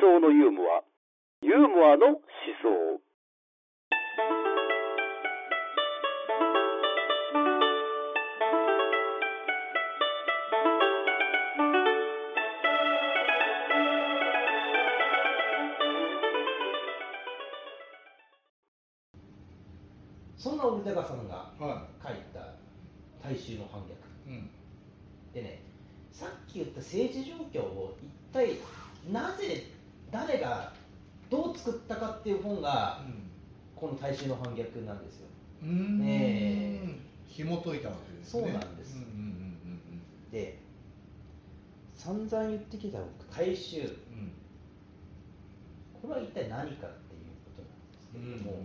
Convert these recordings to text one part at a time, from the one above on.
想のユーモアユーモアの思想そんなオルテガさんがは書いた大衆の反逆い。うん。でねさっき言った政治状況を一体なぜ誰がどう作ったかっていう本がこの大衆の反逆なんですようん。ねえ。紐解いたわけですね。そうなんですうんうんうんで散々言ってきた大衆うんうん。これは一体何かっていうことなんですけれども、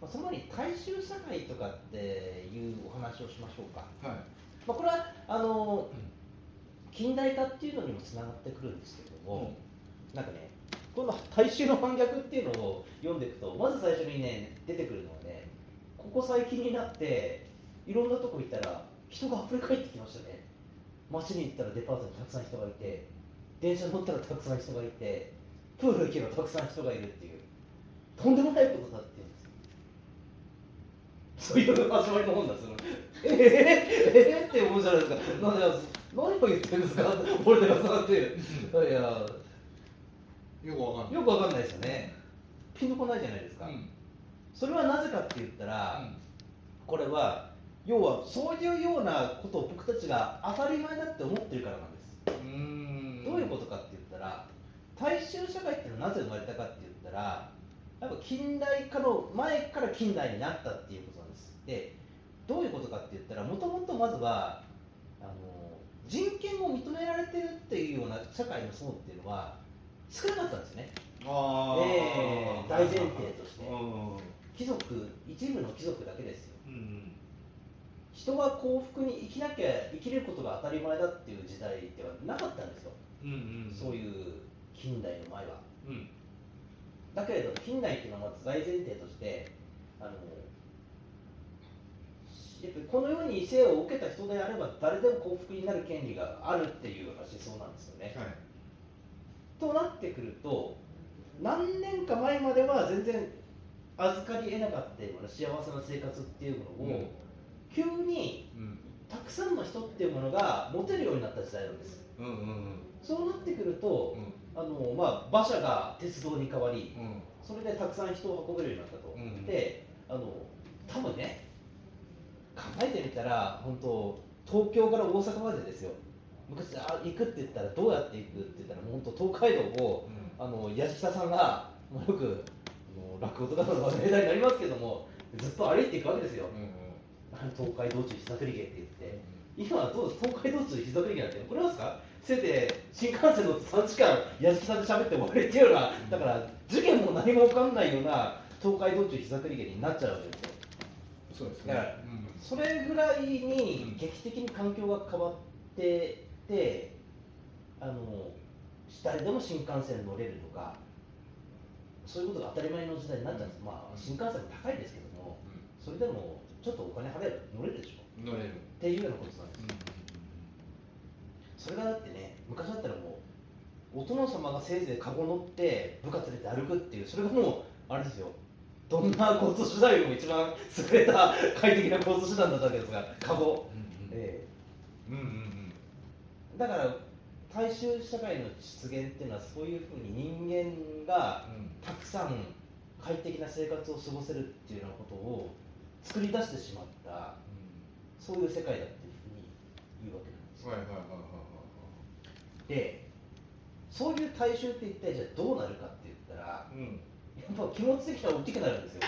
まあ、その前に大衆社会とかっていうお話をしましょうか、うん。はい。まあ、これはあの近代化っていうのにもつながってくるんですけれども、なんかねこの大衆の反逆っていうのを読んでいくとまず最初にね出てくるのはねここ最近になっていろんなとこ行ったら人が溢れ返ってきましたね。街に行ったらデパートにたくさん人がいて電車乗ったらたくさん人がいてプール行けばたくさん人がいるっていうとんでもないことだって言うんですそういう始まりの本なんですよえー、えー、って思うじゃないですか。なんで何を言ってるんですか？俺らさんって。いやよくわかんない。よくわかんないですよねピンとこないじゃないですか、うん。それはなぜかって言ったら、これは要はそういうようなことを僕たちが当たり前だって思ってるからなんです、うん。どういうことかって言ったら大衆社会っていうのはなぜ生まれたかって言ったらやっぱ近代化の前から近代になったっていうことなんですでどういうことかって言ったらもともとまずはあの人権を認められてるっていうような社会の層っていうのは少なかったんですねああ。ええ大前提としてうん。貴族一部の貴族だけですようん。人が幸福に生きなきゃ生きることが当たり前だっていう時代ではなかったんですよ、うんうん。そういう近代の前はうん。だけれど近代っていうのはまず大前提としてあのやっぱりこの世に生を受けた人であれば誰でも幸福になる権利があるっていうような思想なんですよね、はい。となってくると何年か前までは全然預かり得なかったような幸せな生活っていうものを、急にうん。たくさんの人っていうものが持てるようになった時代なんですうんうんそうなってくるとう、ん。あのまあ、馬車が鉄道に変わりうん。それでたくさん人を運べるようになったと、うんであの多分ね考えてみたら本当東京から大阪までですよ昔あ行くって言ったらどうやって行くって言ったらもう本当東海道をあの矢下さんが、まあ、よくあの落語とかの話題になりますけどもずっと歩いていくわけですよ。うん。うん。東海道中膝栗毛って言って。今はどう東海道中膝栗毛なんてこれなんですか？せいぜい新幹線乗って3時間矢敷さんと喋って終わりっていうようなだから事件も何も分かんないような東海道中膝栗毛になっちゃうわけですよ。そうですね。だからそれぐらいに劇的に環境が変わっててあの誰でも新幹線乗れるとかそういうことが当たり前の時代になっちゃうんです、まあ新幹線も高いですけどもそれでもちょっとお金払えば乗れるでしょ。うん。乗れる。っていうようなことなんですそれがだってね昔だったらもうお殿様がせいぜいカゴ乗って部下連れて歩くっていうそれがもうあれですよ。どんな交通手段よりも一番優れた快適な交通手段だったわけですがカゴ、えうんうん。えだから大衆社会の出現っていうのはそういうふうに人間がうん。たくさん快適な生活を過ごせるっていうようなことを作り出してしまったそういう世界だっていうふうに言うわけなんですよはいはいはいはいでそういう大衆って一体じゃあどうなるかって言ったらはいはい。うん。やっぱ気持ち的には大きくなるんですよ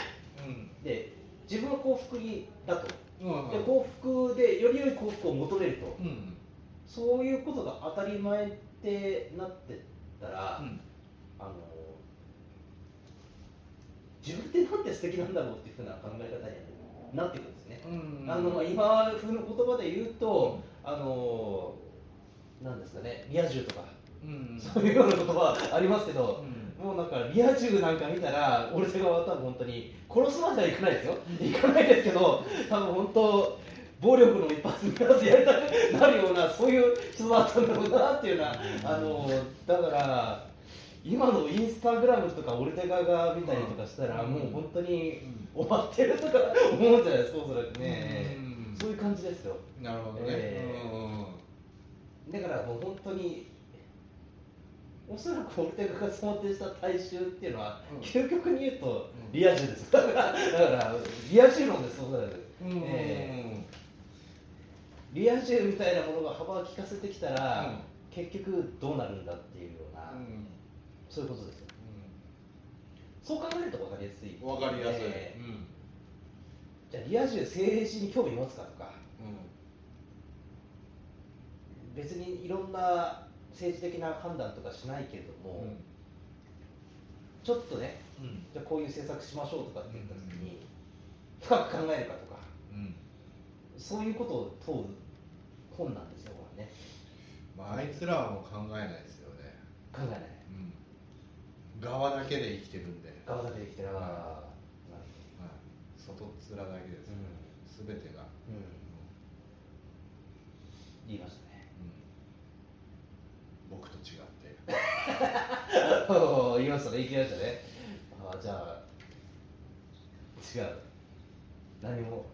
うん。で自分は幸福にだとうんで幸福でより良い幸福を求めるとうん。そういうことが当たり前ってなってったら、うん。あの自分ってなんて素敵なんだろうっていうふうな考え方になってくるんですね、うん。あのまあ今風の言葉で言うと、あのなんですかねリア充とかうん。そういうような言葉ありますけど、うん。もうなんかリア充なんか見たら、俺手側は多分本当に殺すまではいかないですよ、いかないですけど、多分本当、暴力の一発二発やりたくなるような、そういう人だったんだろうなっていうような、あのだから、今のインスタグラムとかオルテガが見たりとかしたら、うん。もう本当にうん終わってるとか思うんじゃないですかおそらくね、うん。そういう感じですよ。なるほどね、えー。だからもう本当におそらくオルテガが想定した大衆っていうのは、うん。究極に言うとうん。リア充です。だからだからリア充論ですおそらく。うん。うんうんえリア充みたいなものが幅を利かせてきたら、うん。結局どうなるんだっていうような、うん。そういうことですよそう考えると分かりやすい。うんわかりやすい、えうん。ーじゃあリア充政治に興味持つかとか別にいろんな政治的な判断とかしないけれども、うん。ちょっとねうん。じゃあこういう政策しましょうとかって言った時に、深く考えるかとかうん。そういうことを問う本なんですよこれね。まああいつらはもう考えないですよね、考えない。うん、側だけで生きてるんで、側だけできてら、うんなるはい、外っ面だけですほど、よ、すべてが、うん。うん、言いましたね。うん。僕と違って。言いましたね、言いましたね。ああ、じゃあ、違う。何も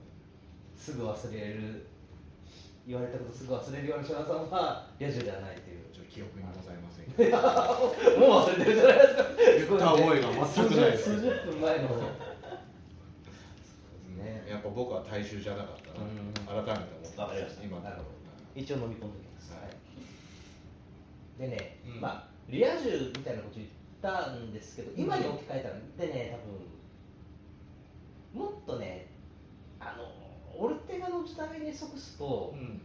すぐ忘れる、言われたことすぐ忘れるような人さんは、リア充ではないという。ちょっと記憶にございませんけどもう忘れてるじゃないですか。言った覚えが全くないです数十数十分前の。ね。やっぱ僕は大衆じゃなかったな、うん改めて思ってわかりました今のなるほど一応飲み込んでおきます。はいでね、うんまあ、リア充みたいなこと言ったんですけど、今に置き換えたら、でね、多分もっとね、あのオルテガの時代に即すと、うん。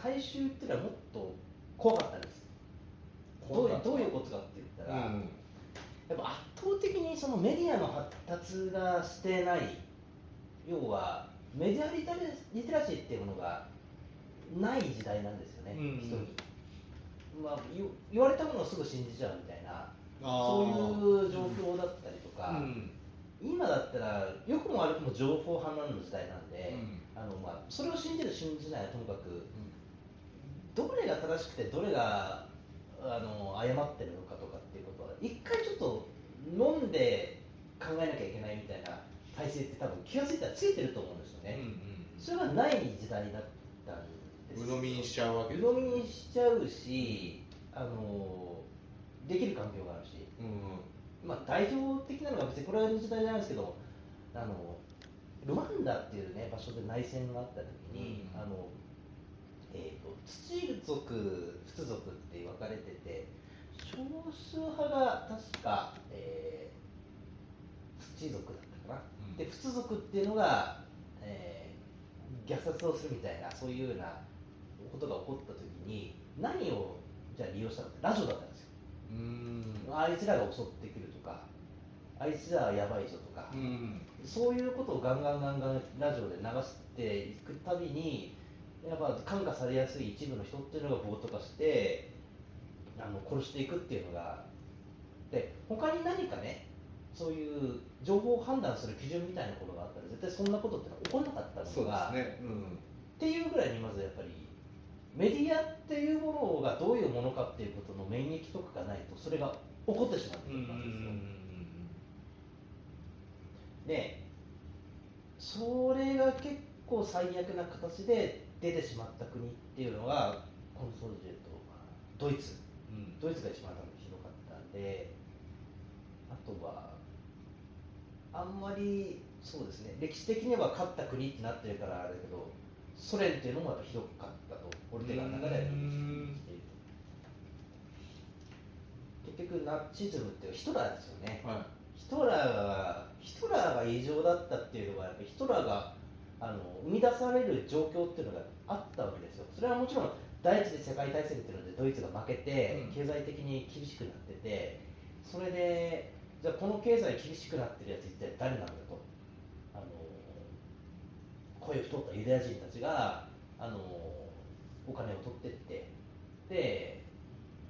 大衆っていうのはもっと怖かったんです。どういうどういうことかって言ったら、うん。やっぱ圧倒的にそのメディアの発達がしてない、要はメディアリテラリテラシーっていうものがない時代なんですよね、うん。人に。まあ、言言われたものをすぐ信じちゃうみたいな、あそうーいう状況だったりとか、うん今だったら、良くも悪くも情報氾濫の時代なんで、うん。あのまあ、それを信じる、信じないはともかく、どれが正しくて、どれがあの誤ってるのかとかっていうことは、一回ちょっと飲んで考えなきゃいけないみたいな体制って、多分気がついたらついてると思うんですよね。うんうんそれがない時代だったんです鵜呑みにしちゃうわけ鵜呑みにしちゃうし、あのできる環境があるし、うんまあ、代表的なのが別にこれの時代じゃないですけど、あのルワンダっていう、ね、場所で内戦があった時に、うん。あのえー、と土族、仏族って分かれてて、少数派が確か、えー土族だったかな。うん。で仏族っていうのが、えー虐殺をするみたいなそういうようなことが起こった時に何をじゃあ利用したかってラジオだったんですよ。うん。あいつらが襲ってくあいつらはやばいぞとか、うん。そういうことをガンガンガンガンラジオで流していくたびにやっぱ感化されやすい一部の人っていうのが暴徒化してあの殺していくっていうのが。で他に何かねそういう情報を判断する基準みたいなことがあったら絶対そんなことって起こらなかったのが、ね。うん。っていうぐらいにまずやっぱりメディアっていうものがどういうものかっていうことの免疫とかがないとそれが起こってしまうってことなんですよ。でそれが結構最悪な形で出てしまった国っていうのがコンソルジェとドイツ。うん。ドイツが一番多分ひどかったんであとはあんまりそうですね歴史的には勝った国ってなってるからあれだけどソ連っていうのもやっぱひどかったとオルテガの中では認識して結局ナチズムっていうヒトラーですよね。はヒトラーがヒトラーが異常だったっていうのはやっぱりヒトラーがあの生み出される状況っていうのがあったわけですよ。それはもちろん第一次世界大戦っていうのでドイツが負けてうん。経済的に厳しくなっててそれでじゃあこの経済厳しくなってるやつ一体誰なんだと。あの声を太ったユダヤ人たちがあのお金を取ってって。で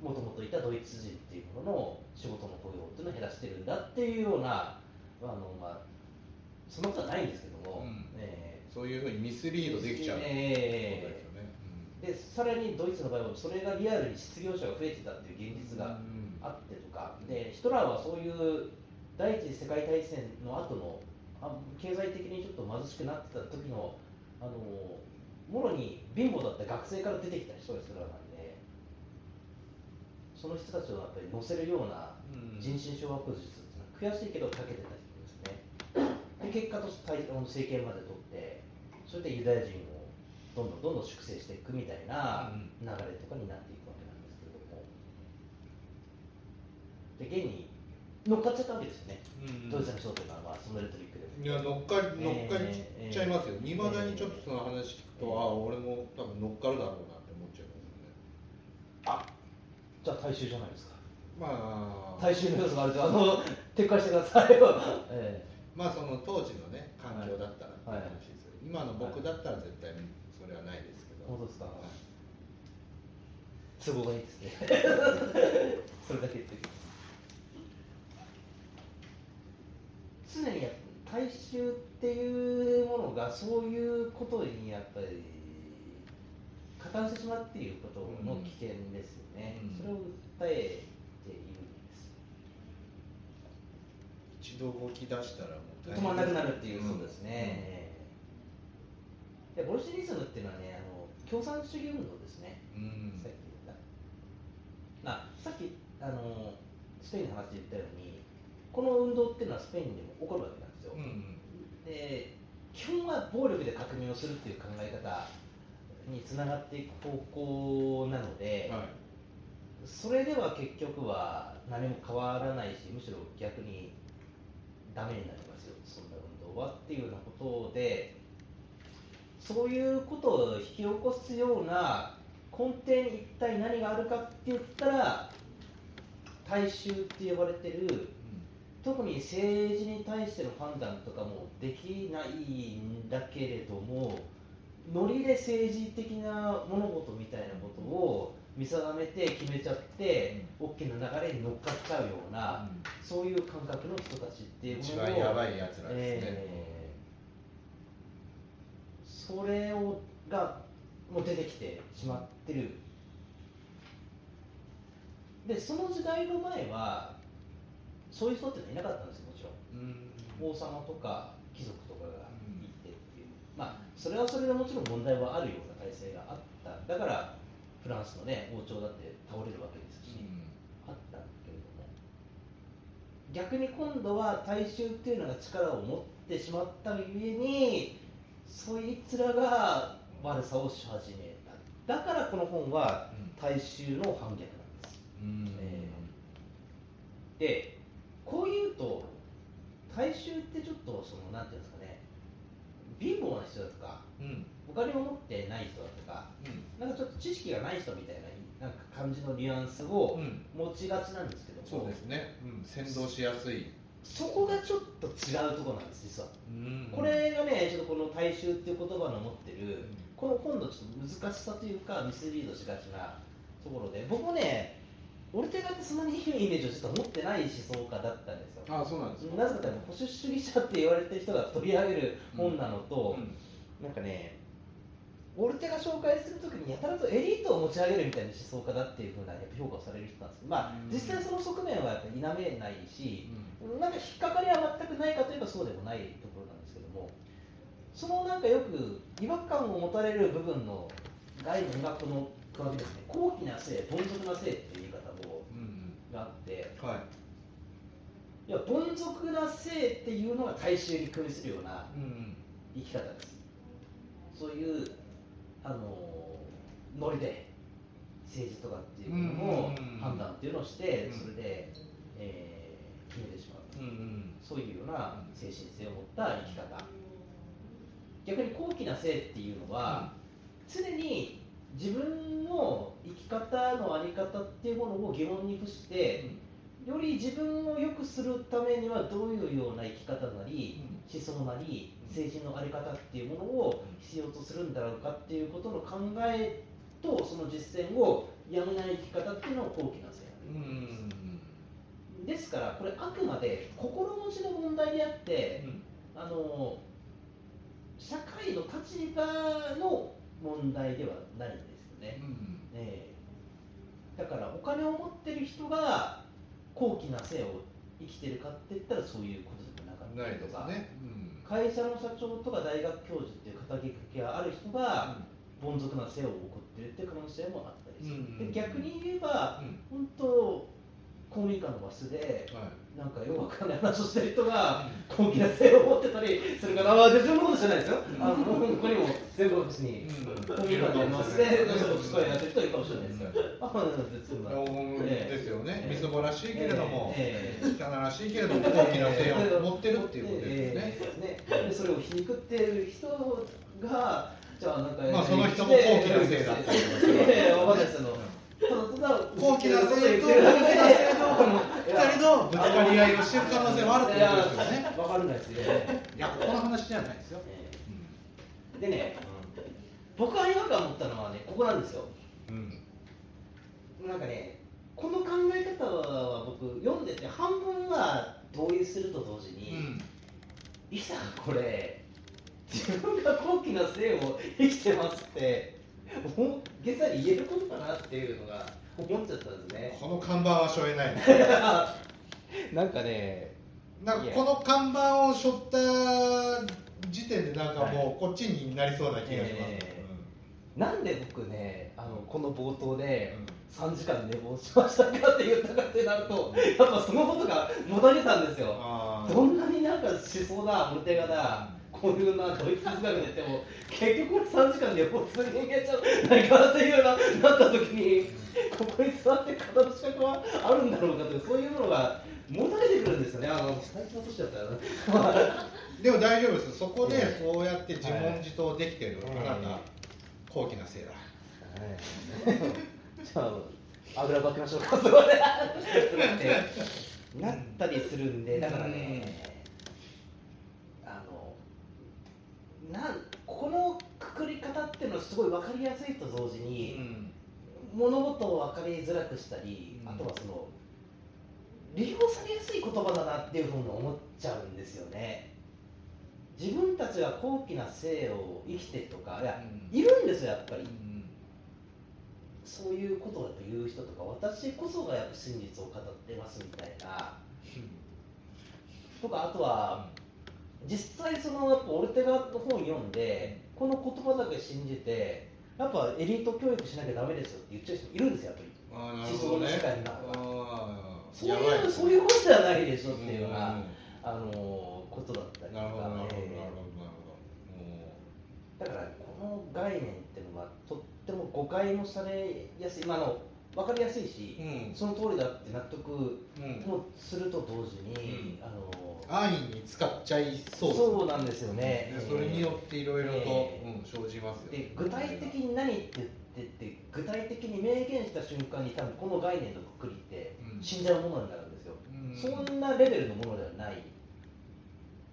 もともといたドイツ人っていうものの仕事の雇用っていうのを減らしてるんだっていうようなあの、まあ、そんなことはないんですけども、うん。えいそういうふうにミスリードできちゃうえですよね。ーでさらにドイツの場合はそれがリアルに失業者が増えてたっていう現実がうん。あってでヒトラーはそういう第一次世界大戦の後のあ経済的にちょっと貧しくなってた時のあのもろに貧乏だった学生から出てきた人がヒトラーなんでその人たちをやっぱり乗せるようなうん。人心掌握術っていうのは悔しいけどかけてた人ですね。で結果として政権まで取ってそれでユダヤ人をどんどんどんどん粛清していくみたいなうん。流れとかになっていくわけなんですけれども。で現に乗っかっちゃったわけですよね、うん。ドイツの人というのはまあそのレトリックでも。いや乗っかり乗っかりえーちゃいますよ。いま、未だにえーちょっとその話聞くと、えー。ああ俺も多分乗っかるだろうなって思っちゃいますよねあじゃあ大衆じゃないですか。まあ。大衆の要素があるとあの撤回してくださいよ、えまあその当時のね環境だったらはい。今の僕だったら絶対にそれはないですけえど、本当ですか？はい。都合がいいですね。それだけ言ってる常にやっぱ大衆っていうものがそういうことにやっぱり加担してしまうっていうことの危険ですよね、うん。それを訴えているんです。一度動き出したらもう大止まらなくなるっていう、ん。そうですね、でボルシェニズムっていうのはねあの共産主義運動ですね。うん、さっき言った。あさっきあのスペインの話で言ったようにこの運動っていうのはスペインでも起こるわけなんですよ、うんうん。で基本は暴力で革命をするっていう考え方につながっていく方向なので、はい。それでは結局は何も変わらないしむしろ逆にダメになりますよそんな運動はっていうようなことでそういうことを引き起こすような根底に一体何があるかって言ったら大衆って呼ばれてる特に政治に対しての判断とかもできないんだけれどもノリで政治的な物事みたいなことを見定めて決めちゃって、大きな流れに乗っかっちゃうような、そういう感覚の人たちっていうものを一番やばいやつらですね、えーそれをがもう出てきてしまってる。でその時代の前はそういう人っていなかったんですよもちろん。うん。王様とか貴族とかがいてっていう、まあそれはそれでもちろん問題はあるような体制があった。だからフランスのね王朝だって倒れるわけですし、あったんだけれども。逆に今度は大衆っていうのが力を持ってしまったゆえにそいつらが悪さをし始めた。だからこの本は大衆の反逆なんです。うん。えでこういうと大衆ってちょっとそのなんていうんですかね貧乏な人だとかうん。お金を持ってない人だとかなんかちょっと知識がない人みたいななんか感じのニュアンスをうん。持ちがちなんですけども、そうですね、うん、先導しやすい、そこがちょっと違うところなんです実は、うん。これがねちょっとこの大衆っていう言葉の持ってるこの本のちょっと難しさというかミスリードしがちなところで僕もねオルテガってそんなにいいイメージをちょっと持ってない思想家だったんですよ。あそうなんですか？なぜかというと保守主義者って言われてる人が取り上げる本なのと、うん。なんかねオルテが紹介するときにやたらとエリートを持ち上げるみたいな思想家だっていうふうなやっぱ評価をされる人なんですまあうん。実際その側面はやっぱ否めないしうなんか引っかかりは全くないかといえばそうでもないところなんですけどもそのなんかよく違和感を持たれる部分の概念がこの加わりですね。高貴な性凡俗な性っていう言い方があってうんはい。いや凡俗な性っていうのが大衆に組みするようなうん生き方です。そういうあのノリで政治とかっていうものをうん判断っていうのをしてうん。それで、えー決めてしまううんうんそういうような精神性を持った生き方。逆に高貴な性っていうのは、常に自分の生き方の在り方っていうものを疑問に付して、より自分を良くするためにはどういうような生き方なり、思想なり政治の在り方っていうものを必要とするんだろうかっていうことの考えとその実践をやめない生き方っていうのが高貴な性うなんです。ん。ですからこれあくまで心持ちの問題であって、あの社会の立場の問題ではないんですよね、ええ。だからお金を持ってる人が高貴な生を生きてるかって言ったらそういうことでもなかったりとか、ね。うん。会社の社長とか大学教授っていう肩書きがある人が凡俗な生を送ってるっていう可能性もあったりする、うん。で逆に言えばうん。本当公民館のバスではい。なんかよくわかんない話をしてる人が高貴な性を持ってたりするから、まあ、自分のことじゃないですよ。あの、ここにも全国別に、うん。公民館のバスで、すごいやってる人いるかもしれないですけど、あ、ですよね。みすぼらしいけれども、ええ。汚らしいけれども、大きな性 を持ってるっていうことですよね。でそれを皮肉ってる人が、じゃあなんか、まあその人も高貴な性だったりと かするわけいやただただ高貴な性と言ってるだけで二人のぶつかり合いをしてる可能性もあるってことですよね。いやわかんないですよね。いや、この話じゃないですよ。えでね、僕が違和感を持ったのはね、ここなんですよ。うん。なんかね、この考え方は僕、読んでて、半分は同意すると同時に、いざこれ、自分が高貴な性を生きてますって、大げさに言えることかなっていうのが思っちゃったんですね。この看板はしょえない。なんかね、なんかこの看板を背負った時点でなんかもうこっちになりそうな気がします。えなんで僕ね、あのこの冒頭で、うん3時間寝坊しましたかって言ったかってなると、やっぱそのことがもたれたんですよ。どんなになんか思想だ、モルテガだ、こういうなドイツ哲学で言っても、結局これ3時間寝坊する人間じゃないかなっていうようななった時に、ここに座って語る資格はあるんだろうかという、そういうものがもたれてくるんですよね、あの最初の年だったらな。でも大丈夫です。そこでそうやって自問自答できてるあなた、高貴な性だ。じゃあ、あぐらかきましょうか、そこで。なったりするんで、だからね、あの、なんこのくくり方っていうのはすごい分かりやすいと同時に、物事を分かりづらくしたり、うん。あとはその、利用されやすい言葉だなっていうふうに思っちゃうんですよね。自分たちが高貴な生を生きてとか、いや、いるんですよ、やっぱり。そういうことをやっぱ言う人とか、私こそがやっぱ真実を語ってますみたいな、とか、あとは、実際、そのやっぱオルテガの本読んで、この言葉だけ信じて、やっぱエリート教育しなきゃだめですよって言っちゃう人いるんですよ、やっぱり。思想の世界の中そういうそういうことじゃないでしょっていうような、ん。あのことだったりとか。なるほどなるほどなるほどなるえーだからこの概念っていうのはとっても誤解もされやすい、まあ、あの分かりやすいし、うん。その通りだって納得うん。もすると同時に、うん。あの安易に使っちゃいそう。そうなんですよね。でそれによっていろいろと、えうん、生じますよで具体的に何って言ってって具体的に明言した瞬間に多分この概念のくくりってうん。死んじゃうものになるんですよ、うん。そんなレベルのものではない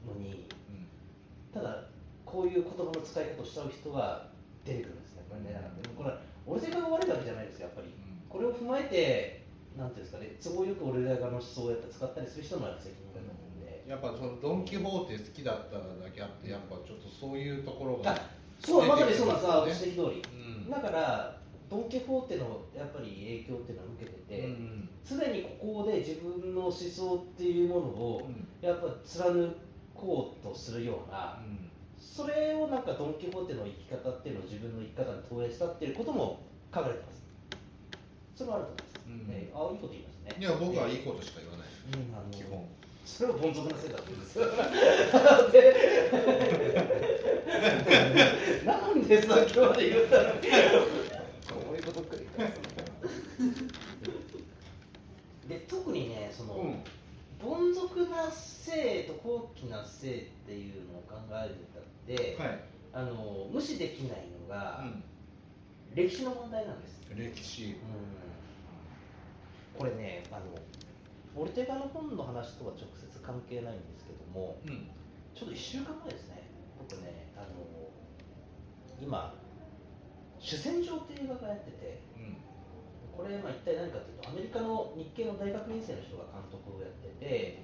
のにうん。ただこういう言葉の使い方をしちゃう人が出てくるんですねこれねだからでもこれ俺が悪いわけじゃないですよやっぱりこれを踏まえてなんていうんですかね都合よく俺らがの思想をやっぱ使ったりする人のやっぱ責任だと思うんで。やっぱそのドン・キホーテ好きだっただけあってやっぱちょっとそういうところがあそうまさにそうなんです指摘通り。うん。だからドン・キホーテのやっぱり影響っていうのは受けててうんすで、にここで自分の思想っていうものをうん。やっぱ貫こうとするようなそれをなんかドン・キホーテの生き方っていうのを自分の生き方に投影したっていうことも書かれてますそれはあると思います、うんえーあいいこと言いますね。いや僕はいいことしか言わない。うんあの基本。それは凡俗なせいだった んです。よでなんでさっきまで言ったのにこういうこと繰り返すので特にねその、凡俗な性と高貴な性っていうのを考えるにあたって、はい、あの無視できないのが、歴史の問題なんです、歴史これねあのオルテガの本の話とは直接関係ないんですけどもうん。ちょっと1週間前ですね。僕ねあの今主戦場っていう映画がやっててうん。これまあ一体何かというとアメリカの日系の大学院生の人が監督をやってて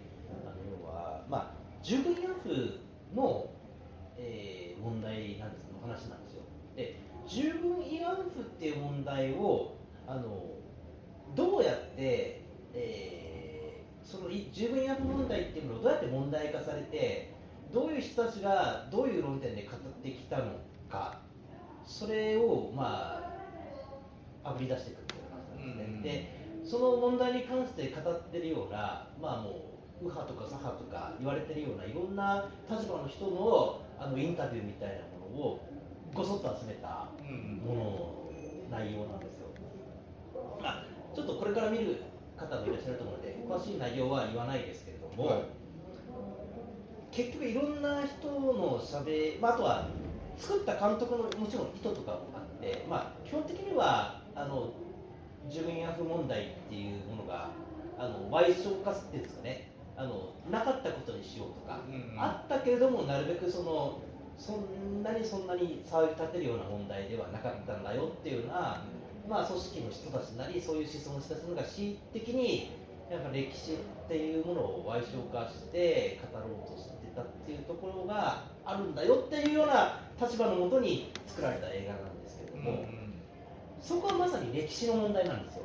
あの要はまあ従軍慰安婦の、えー問題なんですの話なんですよ。で従軍慰安婦っていう問題をあのどうやって、えー十分役問題っていうのをどうやって問題化されてどういう人たちがどういう論点で語ってきたのかそれをまああぶり出していくっていう感じなんですね、でその問題に関して語ってるようなまあもう右派とか左派とか言われてるようないろんな立場の人のあのインタビューみたいなものをごそっと集めたものの内容なんですちょっとこれから見る方もいらっしゃると思うので詳しい内容は言わないですけれども、はい。結局いろんな人のしゃべ、まあ、あとは作った監督のもちろん意図とかもあって、まあ、基本的にはあの住民ヤフ問題っていうものがあの賠償化っていうんですかね。あのなかったことにしようとか、あったけれどもなるべくそのそんなにそんなに騒ぎ立てるような問題ではなかったんだよっていうような、まあ、組織の人たちなりそういう思想の人たちのが恣意的にやっぱ歴史っていうものを賠償化して語ろうとしてたっていうところがあるんだよっていうような立場のもとに作られた映画なんですけれども、そこはまさに歴史の問題なんですよ。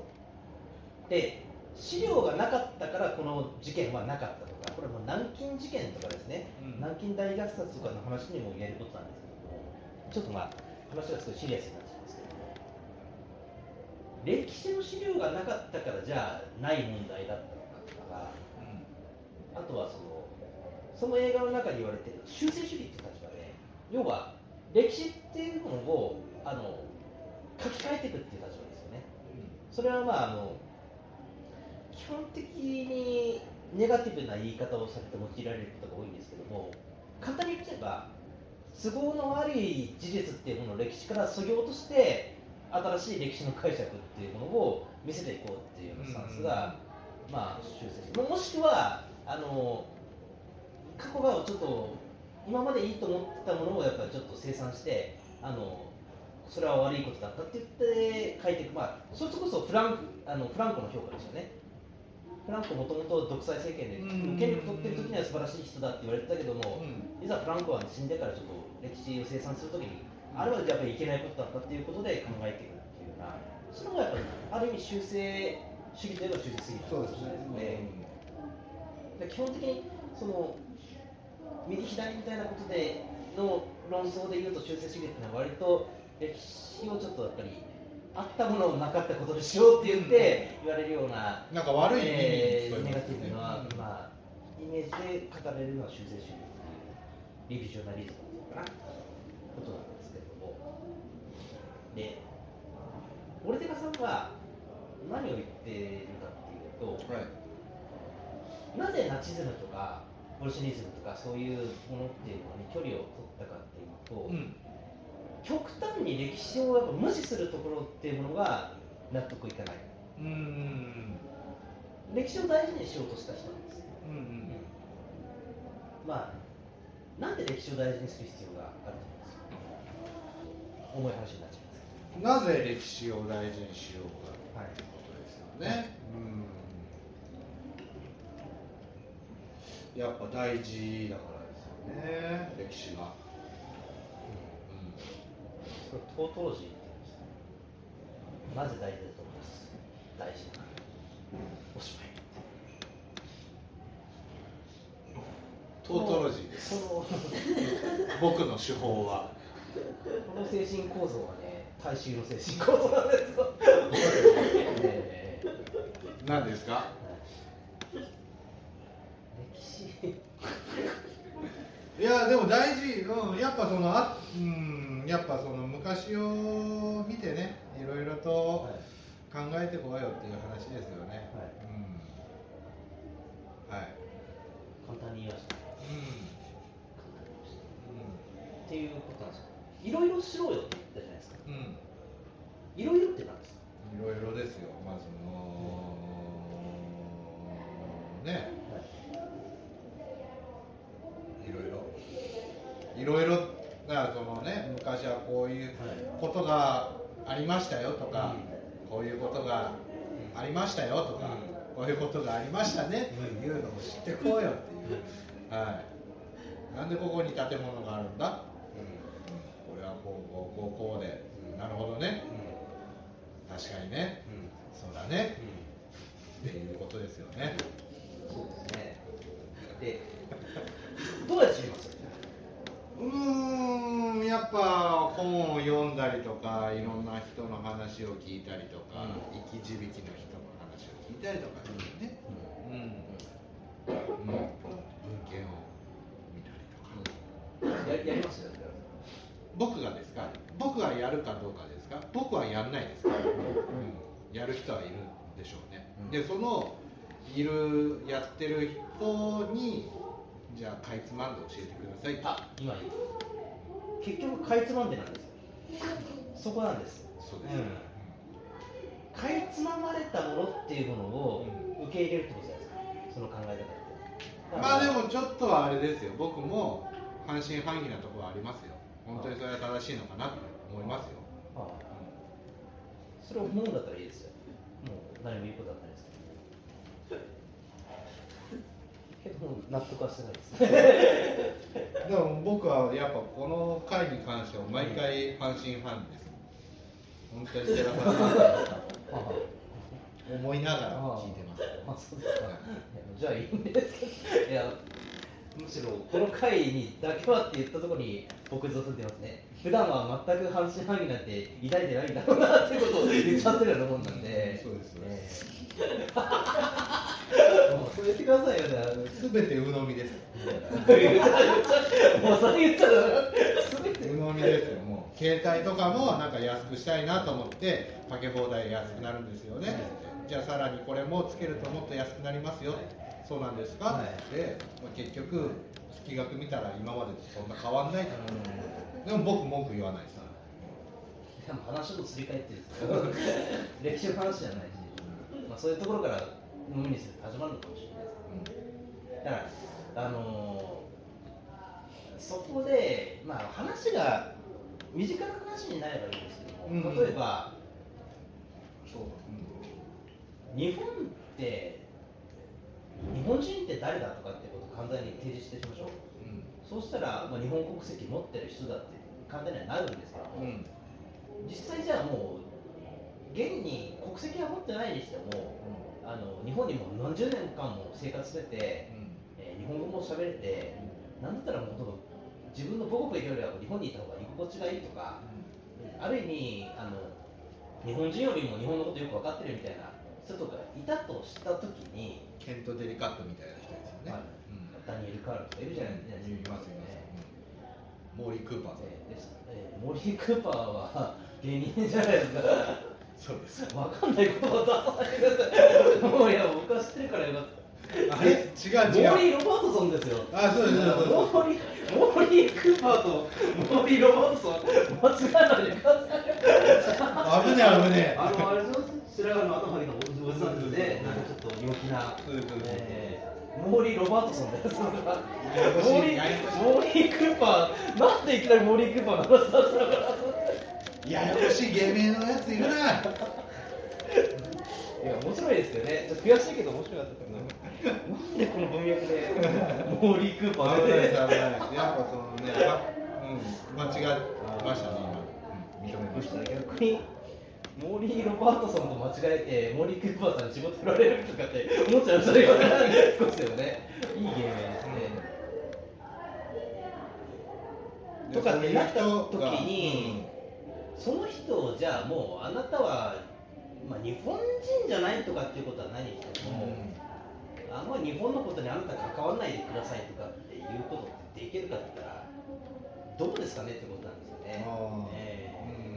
で資料がなかったからこの事件はなかったとかこれも南京事件とかですね南京大虐殺とかの話にも言えることなんですけどもちょっとまあ話がすごいシリアスになっちゃうんですけども歴史の資料がなかったからじゃあない問題だったのかとかあとはそのその映画の中で言われてる修正主義っていう立場で要は歴史っていうものをあの書き換えていくっていう立場ですよね。それはまああの基本的にネガティブな言い方をされて用いられることが多いんですけども簡単に言っちゃえば都合の悪い事実っていうものを歴史から削ぎ落として新しい歴史の解釈っていうものを見せていこうっていうスタンスが、まあ修正してもしくはあの過去がちょっと今までいいと思ってたものをやっぱりちょっと清算してあのそれは悪いことだったって言って書いていく。まあそれこそフランクあのフランコの評価ですよね。フランコもともと独裁政権でうん権力取ってる時には素晴らしい人だって言われてたけども、いざフランコは死んでからちょっと歴史を清算するときに、あれはやっぱりいけないことだったっていうことで考えていくっていうような、それがやっぱりある意味修正主義といえば修正主義なのかもしれないですね。で基本的にその右左みたいなことでの論争でいうと修正主義っていうのは割と歴史をちょっとやっぱりあったものをなかったことにしようって言って言われるような、なんか悪いえーネガティブな、うんまあ、イメージで語られるのは修正主義リビジョナリズムっていうかな。ことなんです。けれどもでオルテガさんは何を言ってるかっていうと、はい。なぜナチズムとかボルシェニズムとかそういうものっていうのに距離を取ったかっていうと、うん。極端に歴史をやっぱ無視するところっていうものが納得いかない。うん。歴史を大事にしようとした人なんですよ。うんまあなんで歴史を大事にする必要があると思います重い話になっちゃいますなぜ歴史を大事にしようかはいということですよね、うん。やっぱ大事だからですよね歴史が、これトートロジーって言うんですね。なぜ大事だと思います。大事なおしまいトートロジーです僕の手法は。この精神構造はね大衆の精神構造なんですよ。え ー何ですか？はい歴史。いやでも大事、うん、やっぱそのあ、うん、やっぱその昔を見てねいろいろと考えてこいよっていう話ですよね、はい。うん。はい、簡単に言いましたうん。簡単に言いましたっていうことなんですよ。いろいろしろよっていろいろって何です。かいろいろですよ、まあそのね、いろい。ろ、いろいろ、だからそのね、昔はこういうことがありましたよとか、こういうことがありましたよとか、こういうことがありましたねっていうのを知ってこうよっていう、はい、なんでここに建物があるんだ、うん、これはこうこうこうこうで、なるほどね、確かにね、そうだね。っていうことですよね。そうですね。って どうやって知ります？うーんやっぱ本を読んだりとかいろんな人の話を聞いたりとか、うん。生き字引の人の話を聞いたりとかですね、うん。うん。文献を見たりとか、ややりますよね僕がですか？僕がやるかどうかですか？僕はやんないですか？ら、うん、やる人はいるんでしょうね、うん。でそのいるやってる人にじゃあかいつまんで教えてください。あ今いい結局かいつまんでなんですよ。そこなんです。そうです、うん。かいつままれたものっていうものを受け入れるってことじゃないですか。その考え方って。まあでもちょっとはあれですよ。僕も半信半疑なところはありますよ本当にそれは正しいのかなと思いますよ、それを思うんだったらいいですよ。もう何も言うことはないですけどもう納得はしてないです。でも僕はやっぱこの回に関しては毎回半信半疑です。本当に寺田さん思いながら聞いてます。じゃあいいんですけどいやむしろこの回にだけはって言ったところに僕ずっと出ますね。普段は全く半信半疑なんて抱いてないんだろうなっていうことを言っちゃってるようなもんなんで。そうですそうですええもうそう言ってくださいよ。じゃあすべて鵜呑みですもうそれ言っちゃう全て鵜呑みですよ。もう携帯とかもなんか安くしたいなと思ってかけ放題安くなるんですよね、じゃあさらにこれもつけるともっと安くなりますよ、そうなんですか、はい。って、まあ、結局月額見たら今までとそんな変わんないとでも僕文句言わないさ。でも話のすり替えってるんですけど歴史の話じゃないし、まあ、そういうところから飲みにする始まるのかもしれないですだからあのーそこで、まあ、話が身近な話になればいいんですけども、うん。例えばそう日本って日本人って誰だとかってことを簡単に提示してしましょう。うん。そうしたら、まあ、日本国籍持ってる人だって簡単にはなるんですけども、うん。実際じゃあもう現に国籍は持ってないにしてもあの日本にも何十年間も生活してて、えー日本語も喋れてなんだったらもうほと自分の母国よりは日本にいた方が居心地がいいとかある意味あの日本人よりも日本のことよく分かってるみたいな人とかいたとした時にケント・デリカットみたいな人ですよね、はい。うん。ダニエル・カールとかいるじゃないですか、いますいます、うんモーリー・クーパー。さんえーです。えーモーリー・クーパーは芸人じゃないですか。そうです。わかんないことを出さください。もういや、僕は知ってるからよかった。あれ？違う違う。モーリー・ロバートソンですよ。あそうですそうです。モーリー、モーリー・クーパーとモーリー・ロバートソン、間違えないでください。危ねえ危ねえあの、あれ白髪の頭にのおじさんでなんかちょっと陽気な。えーモーリー・ロバートソンです。ややこしい。モーリー、ややこしいモーリー・クーパー、なんでいきなりモーリー・クーパーの話だったのかな。ややこしい芸名のやついるな。いや、面白いですよね。ちょっと悔しいけど面白かったけど、なんでこの文脈で、モーリー・クーパーでやっぱそのねあうん間違えましたね今、うん、認めました。逆に、モーリー・ロバートソンと間違えて、モーリー・クーパーさんに仕事取られるとかって思っちゃいましたよね、少しでもね。いい芸名ですね。とかってなった時に、その人をじゃあもう、あなたは、まあ、日本人じゃないとかっていうことは何しても、あんまり日本のことにあなた関わらないでくださいとかっていうことってできるかって言ったら、どうですかねってことなんですよね。あーええうん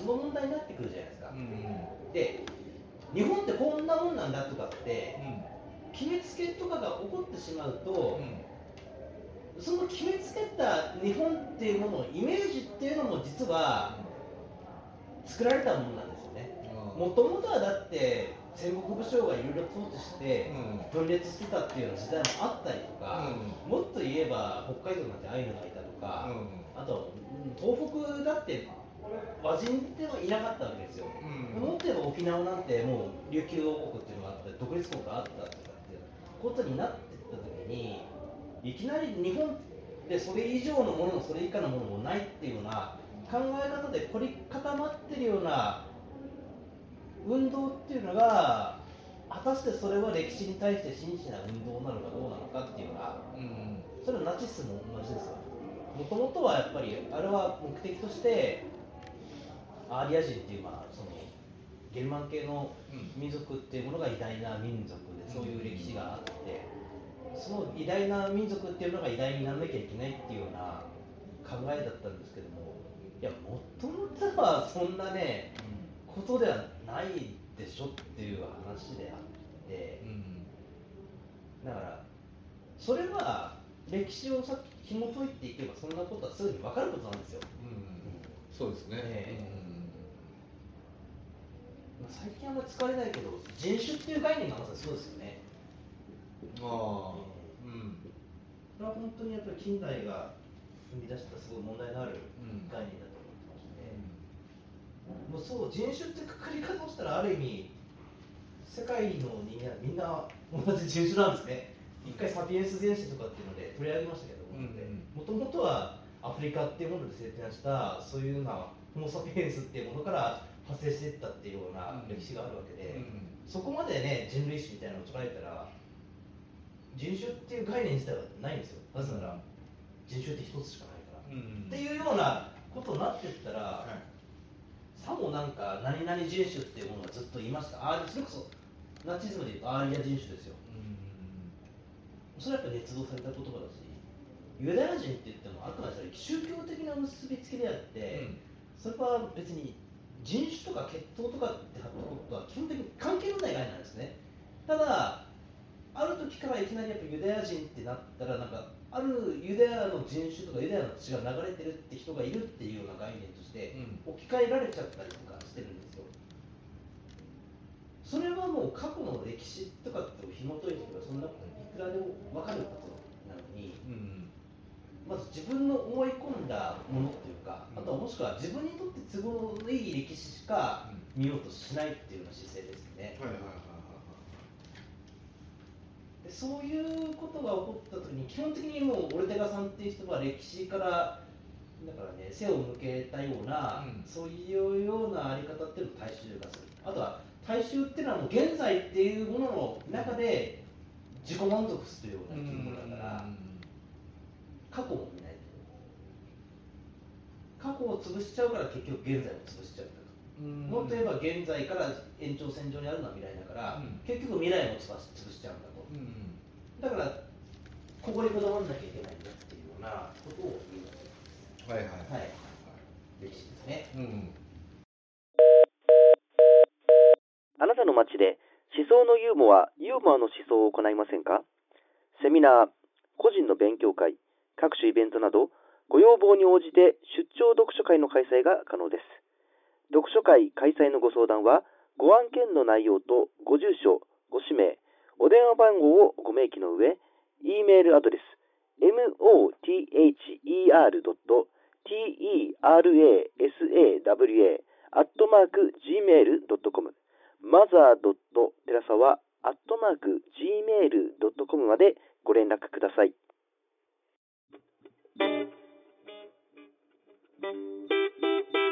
その問題になってくるじゃないですか。うん。うんで、日本ってこんなもんなんだとかってう、決めつけとかが起こってしまうと、ん。その決めつけた日本っていうもののイメージっていうのも実は作られたものなんですよね。もともとはだって戦国武将がいろいろ統治して分裂してたっていうような時代もあったりとか、もっと言えば北海道なんてアイヌがいたとか、あとうん東北だって和人ではいなかったわけですよ。もっと言えば沖縄なんてもう琉球王国っていうのがあって独立国があったっていうことになってった時にいきなり日本でそれ以上のものもそれ以下のものもないっていうような考え方で凝り固まってるような運動っていうのが果たしてそれは歴史に対して真摯な運動なのかどうなのかっていうのはうんそれはナチスも同じですよもともとはやっぱりあれは目的としてアーリア人っていうまあそのゲルマン系のうん。民族っていうものが偉大な民族でそういう歴史があってその偉大な民族っていうのが偉大にならなきゃいけないっていうような考えだったんですけどもいやもともとはそんなねことではないでしょっていう話であってうん。だからそれは歴史をさ紐解いていけばそんなことはすぐに分かることなんですよ。うん。そうですね、えまあ最近あんまり使われないけど人種っていう概念がまさにそうですよね。うん、ああうん。それは本当にやっぱり近代が生み出したすごい問題のあるうん概念だと思ってまして、もうそう人種ってくくり方をしたらある意味世界の人間はみんな同じ人種なんですね。一回サピエンス全史とかっていうので取り上げましたけどうんもともとはアフリカっていうもので生誕したそういうようなホモ・サピエンスっていうものから派生していったっていうような歴史があるわけで、そこまでね人類史みたいなのを捉えたら人種っていう概念自体はないんですよ。なぜなら人種って一つしかないから、うん。っていうようなことになってったら、はい。さもなんか何々人種っていうものがずっと言いました。あそれこそナチズムでいうとアーリア人種ですよ。それはやっぱ捏造された言葉だしユダヤ人って言ってもあくまで宗教的な結びつきであって、それは別に人種とか血統とかってことは基本的に関係のない概念なんですね。ただある時からいきなりやっぱユダヤ人ってなったらなんかあるユダヤの人種とかユダヤの血が流れてるって人がいるっていうような概念として置き換えられちゃったりとかしてるんですよ。それはもう過去の歴史とかって紐解いていけばそんなこといくらでも分かることなのにうんまず自分の思い込んだものっていうか、あとはもしくは自分にとって都合のいい歴史しか見ようとしないっていうような姿勢ですよね。はいはいはいでそういうことが起こった時に基本的にもうオルテガさんっていう人は歴史からだからね背を向けたような、うん。そういうようなあり方っていうのを大衆化する。あとは大衆っていうのはもう現在っていうものの中で自己満足するような生き物だから、過去も見ないと過去を潰しちゃうから結局現在も潰しちゃうんだと、もっと言えば現在から延長線上にあるのは未来だから、うん。結局未来も潰し潰しちゃうんだと。うんだからここにこだわんなきゃいけないんだっていうようなことを言う。わけはいはい。はい。歴史ですね。うん。あなたの街で思想のユーモア、ユーモアの思想を行いませんか？セミナー、個人の勉強会、各種イベントなど、ご要望に応じて出張読書会の開催が可能です。読書会開催のご相談は、ご案件の内容とご住所、ご氏名、お電話番号をご明記の上、e メールアドレス、mother.terasawa アットマーク gmail.com マザー.テラサワアットマーク gmail.com までご連絡ください。Thank you.